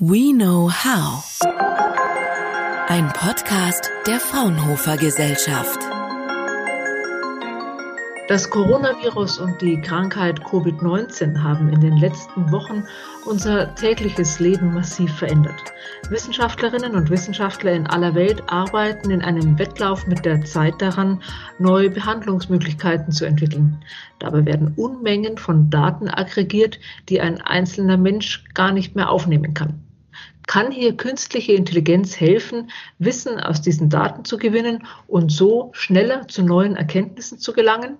We Know How. Ein Podcast der Fraunhofer Gesellschaft. Das Coronavirus und die Krankheit Covid-19 haben in den letzten Wochen unser tägliches Leben massiv verändert. Wissenschaftlerinnen und Wissenschaftler in aller Welt arbeiten in einem Wettlauf mit der Zeit daran, neue Behandlungsmöglichkeiten zu entwickeln. Dabei werden Unmengen von Daten aggregiert, die ein einzelner Mensch gar nicht mehr aufnehmen kann. Kann hier künstliche Intelligenz helfen, Wissen aus diesen Daten zu gewinnen und so schneller zu neuen Erkenntnissen zu gelangen?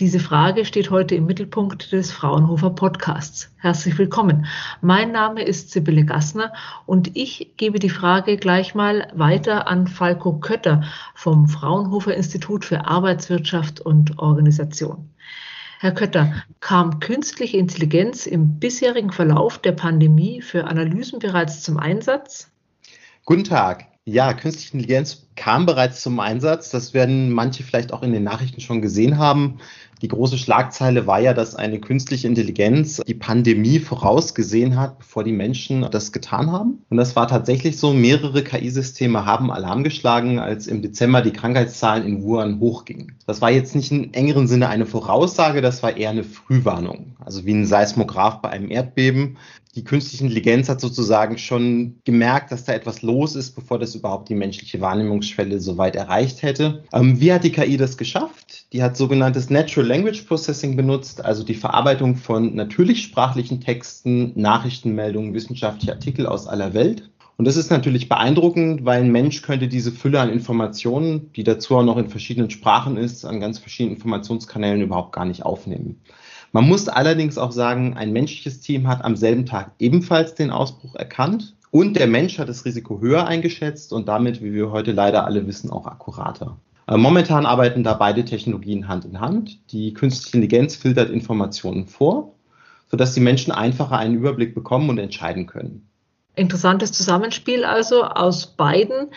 Diese Frage steht heute im Mittelpunkt des Fraunhofer Podcasts. Herzlich willkommen. Mein Name ist Sibylle Gassner und ich gebe die Frage gleich mal weiter an Falco Kötter vom Fraunhofer Institut für Arbeitswirtschaft und Organisation. Herr Kötter, kam künstliche Intelligenz im bisherigen Verlauf der Pandemie für Analysen bereits zum Einsatz? Guten Tag. Ja, künstliche Intelligenz kam bereits zum Einsatz. Das werden manche vielleicht auch in den Nachrichten schon gesehen haben. Die große Schlagzeile war ja, dass eine künstliche Intelligenz die Pandemie vorausgesehen hat, bevor die Menschen das getan haben. Und das war tatsächlich so. Mehrere KI-Systeme haben Alarm geschlagen, als im Dezember die Krankheitszahlen in Wuhan hochgingen. Das war jetzt nicht im engeren Sinne eine Voraussage, das war eher eine Frühwarnung. Also wie ein Seismograph bei einem Erdbeben. Die künstliche Intelligenz hat sozusagen schon gemerkt, dass da etwas los ist, bevor das überhaupt die menschliche Wahrnehmungsschwelle so weit erreicht hätte. Ähm, wie hat die KI das geschafft? Die hat sogenanntes Natural Language Processing benutzt, also die Verarbeitung von natürlich sprachlichen Texten, Nachrichtenmeldungen, wissenschaftliche Artikel aus aller Welt. Und das ist natürlich beeindruckend, weil ein Mensch könnte diese Fülle an Informationen, die dazu auch noch in verschiedenen Sprachen ist, an ganz verschiedenen Informationskanälen überhaupt gar nicht aufnehmen. Man muss allerdings auch sagen, ein menschliches Team hat am selben Tag ebenfalls den Ausbruch erkannt und der Mensch hat das Risiko höher eingeschätzt und damit, wie wir heute leider alle wissen, auch akkurater. Äh, momentan arbeiten da beide Technologien Hand in Hand. Die künstliche Intelligenz filtert Informationen vor, sodass die Menschen einfacher einen Überblick bekommen und entscheiden können. Interessantes Zusammenspiel also aus beiden.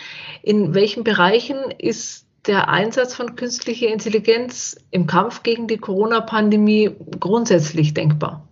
In welchen Bereichen ist der Einsatz von künstlicher Intelligenz im Kampf gegen die Corona-Pandemie grundsätzlich denkbar?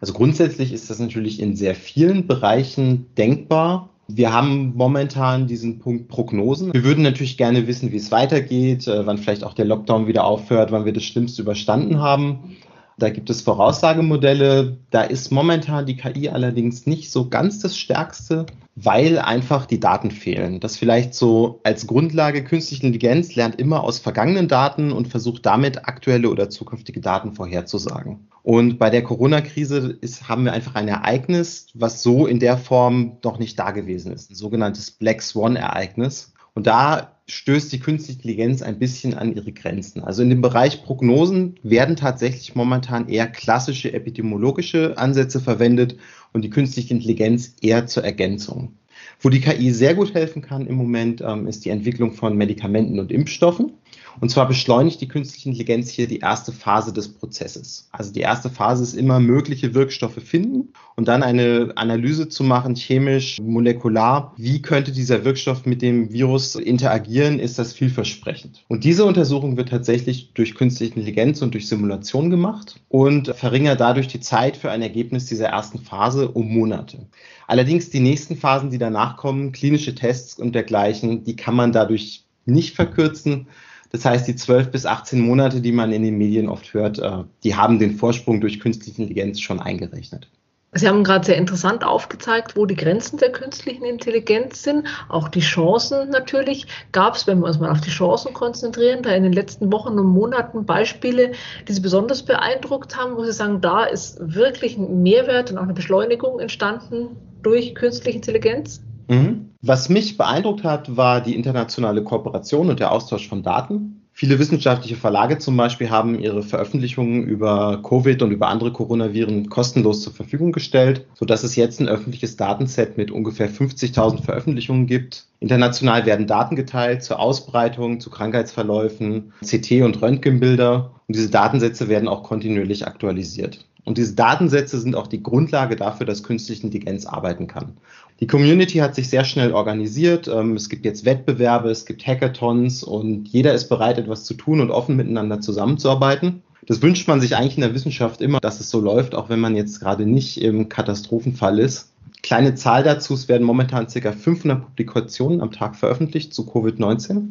Also grundsätzlich ist das natürlich in sehr vielen Bereichen denkbar. Wir haben momentan diesen Punkt Prognosen. Wir würden natürlich gerne wissen, wie es weitergeht, äh, wann vielleicht auch der Lockdown wieder aufhört, wann wir das Schlimmste überstanden haben. Da gibt es Voraussagemodelle. Da ist momentan die KI allerdings nicht so ganz das Stärkste, weil einfach die Daten fehlen. Das vielleicht so als Grundlage künstliche Intelligenz lernt immer aus vergangenen Daten und versucht damit aktuelle oder zukünftige Daten vorherzusagen. Und bei der Corona-Krise haben wir einfach ein Ereignis, was so in der Form noch nicht da gewesen ist. Ein sogenanntes Black Swan-Ereignis. Und da stößt die künstliche Intelligenz ein bisschen an ihre Grenzen. Also in dem Bereich Prognosen werden tatsächlich momentan eher klassische epidemiologische Ansätze verwendet und die künstliche Intelligenz eher zur Ergänzung. Wo die KI sehr gut helfen kann im Moment, ähm, ist die Entwicklung von Medikamenten und Impfstoffen. Und zwar beschleunigt die künstliche Intelligenz hier die erste Phase des Prozesses. Also die erste Phase ist immer mögliche Wirkstoffe finden und dann eine Analyse zu machen, chemisch, molekular. Wie könnte dieser Wirkstoff mit dem Virus interagieren? Ist das vielversprechend? Und diese Untersuchung wird tatsächlich durch künstliche Intelligenz und durch Simulation gemacht und verringert dadurch die Zeit für ein Ergebnis dieser ersten Phase um Monate. Allerdings die nächsten Phasen, die danach kommen, klinische Tests und dergleichen, die kann man dadurch nicht verkürzen, das heißt, die 12 bis 18 Monate, die man in den Medien oft hört, äh, die haben den Vorsprung durch künstliche Intelligenz schon eingerechnet. Sie haben gerade sehr interessant aufgezeigt, wo die Grenzen der künstlichen Intelligenz sind, auch die Chancen natürlich. Gab es, wenn wir uns mal auf die Chancen konzentrieren, da in den letzten Wochen und Monaten Beispiele, die Sie besonders beeindruckt haben, wo Sie sagen, da ist wirklich ein Mehrwert und auch eine Beschleunigung entstanden durch künstliche Intelligenz? Mhm. Was mich beeindruckt hat, war die internationale Kooperation und der Austausch von Daten. Viele wissenschaftliche Verlage zum Beispiel haben ihre Veröffentlichungen über Covid und über andere Coronaviren kostenlos zur Verfügung gestellt, sodass es jetzt ein öffentliches Datenset mit ungefähr 50.000 Veröffentlichungen gibt. International werden Daten geteilt zur Ausbreitung, zu Krankheitsverläufen, CT- und Röntgenbilder und diese Datensätze werden auch kontinuierlich aktualisiert. Und diese Datensätze sind auch die Grundlage dafür, dass künstliche Intelligenz arbeiten kann. Die Community hat sich sehr schnell organisiert. Ähm, es gibt jetzt Wettbewerbe, es gibt Hackathons und jeder ist bereit, etwas zu tun und offen miteinander zusammenzuarbeiten. Das wünscht man sich eigentlich in der Wissenschaft immer, dass es so läuft, auch wenn man jetzt gerade nicht im Katastrophenfall ist. Kleine Zahl dazu, es werden momentan ca. 500 Publikationen am Tag veröffentlicht zu Covid-19.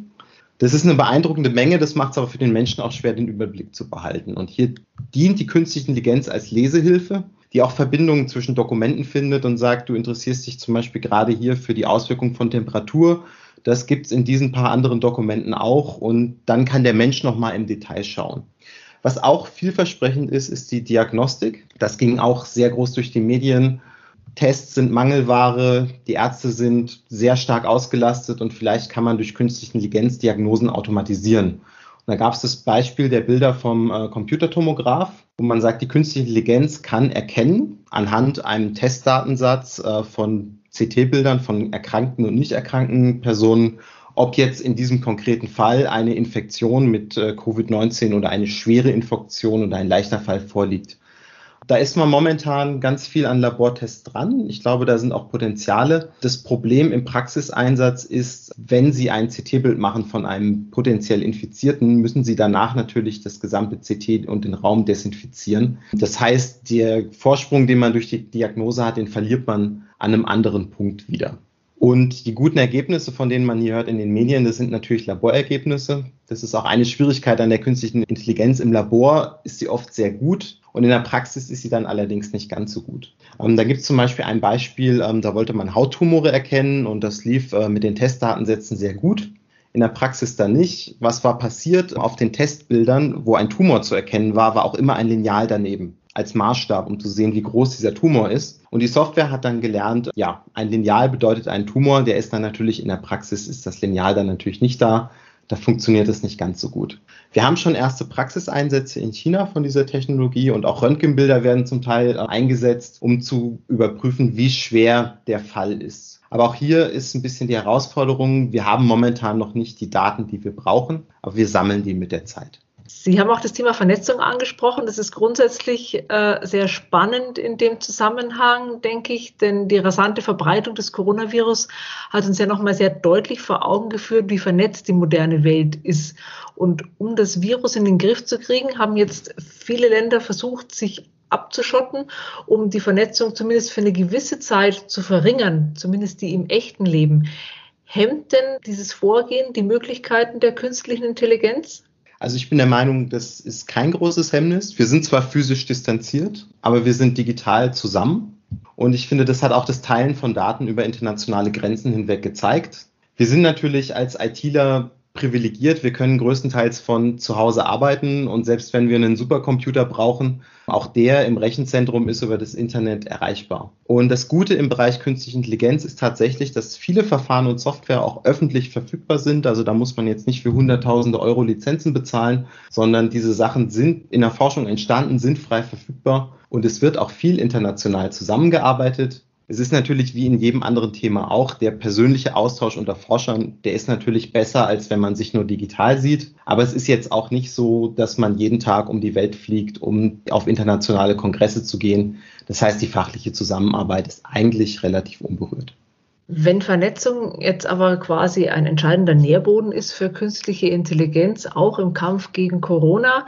Das ist eine beeindruckende Menge, das macht es aber für den Menschen auch schwer, den Überblick zu behalten. Und hier dient die künstliche Intelligenz als Lesehilfe, die auch Verbindungen zwischen Dokumenten findet und sagt, du interessierst dich zum Beispiel gerade hier für die Auswirkung von Temperatur. Das gibt es in diesen paar anderen Dokumenten auch und dann kann der Mensch nochmal im Detail schauen. Was auch vielversprechend ist, ist die Diagnostik. Das ging auch sehr groß durch die Medien. Tests sind Mangelware, die Ärzte sind sehr stark ausgelastet und vielleicht kann man durch künstliche Intelligenz Diagnosen automatisieren. Und da gab es das Beispiel der Bilder vom äh, Computertomograph, wo man sagt, die künstliche Intelligenz kann erkennen anhand einem Testdatensatz äh, von CT-Bildern von erkrankten und nicht erkrankten Personen, ob jetzt in diesem konkreten Fall eine Infektion mit äh, Covid-19 oder eine schwere Infektion oder ein leichter Fall vorliegt. Da ist man momentan ganz viel an Labortests dran. Ich glaube, da sind auch Potenziale. Das Problem im Praxiseinsatz ist, wenn Sie ein CT-Bild machen von einem potenziell Infizierten, müssen Sie danach natürlich das gesamte CT und den Raum desinfizieren. Das heißt, der Vorsprung, den man durch die Diagnose hat, den verliert man an einem anderen Punkt wieder. Und die guten Ergebnisse, von denen man hier hört in den Medien, das sind natürlich Laborergebnisse. Das ist auch eine Schwierigkeit an der künstlichen Intelligenz. Im Labor ist sie oft sehr gut und in der Praxis ist sie dann allerdings nicht ganz so gut. Ähm, da gibt es zum Beispiel ein Beispiel, ähm, da wollte man Hauttumore erkennen und das lief äh, mit den Testdatensätzen sehr gut. In der Praxis dann nicht. Was war passiert? Auf den Testbildern, wo ein Tumor zu erkennen war, war auch immer ein Lineal daneben als Maßstab, um zu sehen, wie groß dieser Tumor ist. Und die Software hat dann gelernt, ja, ein Lineal bedeutet ein Tumor, der ist dann natürlich in der Praxis, ist das Lineal dann natürlich nicht da. Da funktioniert es nicht ganz so gut. Wir haben schon erste Praxiseinsätze in China von dieser Technologie und auch Röntgenbilder werden zum Teil eingesetzt, um zu überprüfen, wie schwer der Fall ist. Aber auch hier ist ein bisschen die Herausforderung, wir haben momentan noch nicht die Daten, die wir brauchen, aber wir sammeln die mit der Zeit. Sie haben auch das Thema Vernetzung angesprochen. Das ist grundsätzlich äh, sehr spannend in dem Zusammenhang, denke ich, denn die rasante Verbreitung des Coronavirus hat uns ja nochmal sehr deutlich vor Augen geführt, wie vernetzt die moderne Welt ist. Und um das Virus in den Griff zu kriegen, haben jetzt viele Länder versucht, sich abzuschotten, um die Vernetzung zumindest für eine gewisse Zeit zu verringern, zumindest die im echten Leben. Hemmt denn dieses Vorgehen die Möglichkeiten der künstlichen Intelligenz? Also ich bin der Meinung, das ist kein großes Hemmnis. Wir sind zwar physisch distanziert, aber wir sind digital zusammen. Und ich finde, das hat auch das Teilen von Daten über internationale Grenzen hinweg gezeigt. Wir sind natürlich als ITler privilegiert. Wir können größtenteils von zu Hause arbeiten und selbst wenn wir einen Supercomputer brauchen, auch der im Rechenzentrum ist über das Internet erreichbar. Und das Gute im Bereich künstliche Intelligenz ist tatsächlich, dass viele Verfahren und Software auch öffentlich verfügbar sind. Also da muss man jetzt nicht für hunderttausende Euro Lizenzen bezahlen, sondern diese Sachen sind in der Forschung entstanden, sind frei verfügbar und es wird auch viel international zusammengearbeitet. Es ist natürlich wie in jedem anderen Thema auch, der persönliche Austausch unter Forschern, der ist natürlich besser, als wenn man sich nur digital sieht. Aber es ist jetzt auch nicht so, dass man jeden Tag um die Welt fliegt, um auf internationale Kongresse zu gehen. Das heißt, die fachliche Zusammenarbeit ist eigentlich relativ unberührt. Wenn Vernetzung jetzt aber quasi ein entscheidender Nährboden ist für künstliche Intelligenz, auch im Kampf gegen Corona,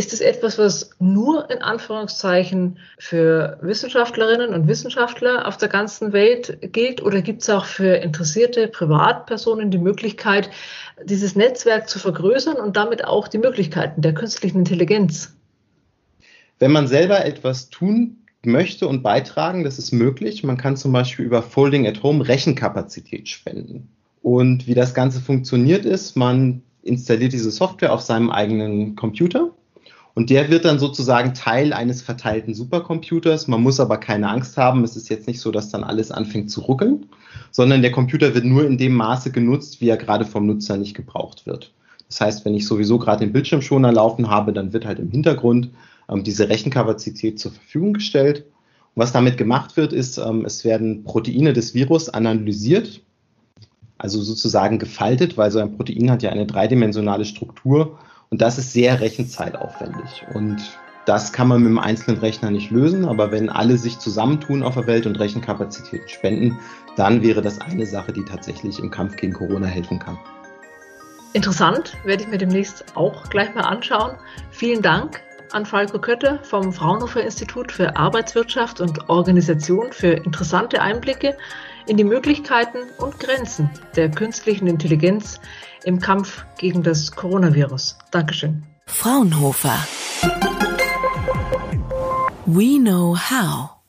ist es etwas, was nur in Anführungszeichen für Wissenschaftlerinnen und Wissenschaftler auf der ganzen Welt gilt oder gibt es auch für interessierte Privatpersonen die Möglichkeit, dieses Netzwerk zu vergrößern und damit auch die Möglichkeiten der künstlichen Intelligenz? Wenn man selber etwas tun möchte und beitragen, das ist möglich. Man kann zum Beispiel über Folding at Home Rechenkapazität spenden. Und wie das Ganze funktioniert ist, man installiert diese Software auf seinem eigenen Computer und der wird dann sozusagen Teil eines verteilten Supercomputers. Man muss aber keine Angst haben. Es ist jetzt nicht so, dass dann alles anfängt zu ruckeln, sondern der Computer wird nur in dem Maße genutzt, wie er gerade vom Nutzer nicht gebraucht wird. Das heißt, wenn ich sowieso gerade den Bildschirmschoner laufen habe, dann wird halt im Hintergrund ähm, diese Rechenkapazität zur Verfügung gestellt. Und was damit gemacht wird, ist, ähm, es werden Proteine des Virus analysiert, also sozusagen gefaltet, weil so ein Protein hat ja eine dreidimensionale Struktur und das ist sehr rechenzeitaufwendig. Und das kann man mit einem einzelnen Rechner nicht lösen, aber wenn alle sich zusammentun auf der Welt und Rechenkapazität spenden, dann wäre das eine Sache, die tatsächlich im Kampf gegen Corona helfen kann. Interessant, werde ich mir demnächst auch gleich mal anschauen. Vielen Dank, an Falco Kötte vom Fraunhofer Institut für Arbeitswirtschaft und Organisation für interessante Einblicke in die Möglichkeiten und Grenzen der künstlichen Intelligenz im Kampf gegen das Coronavirus. Dankeschön. Fraunhofer. We know how.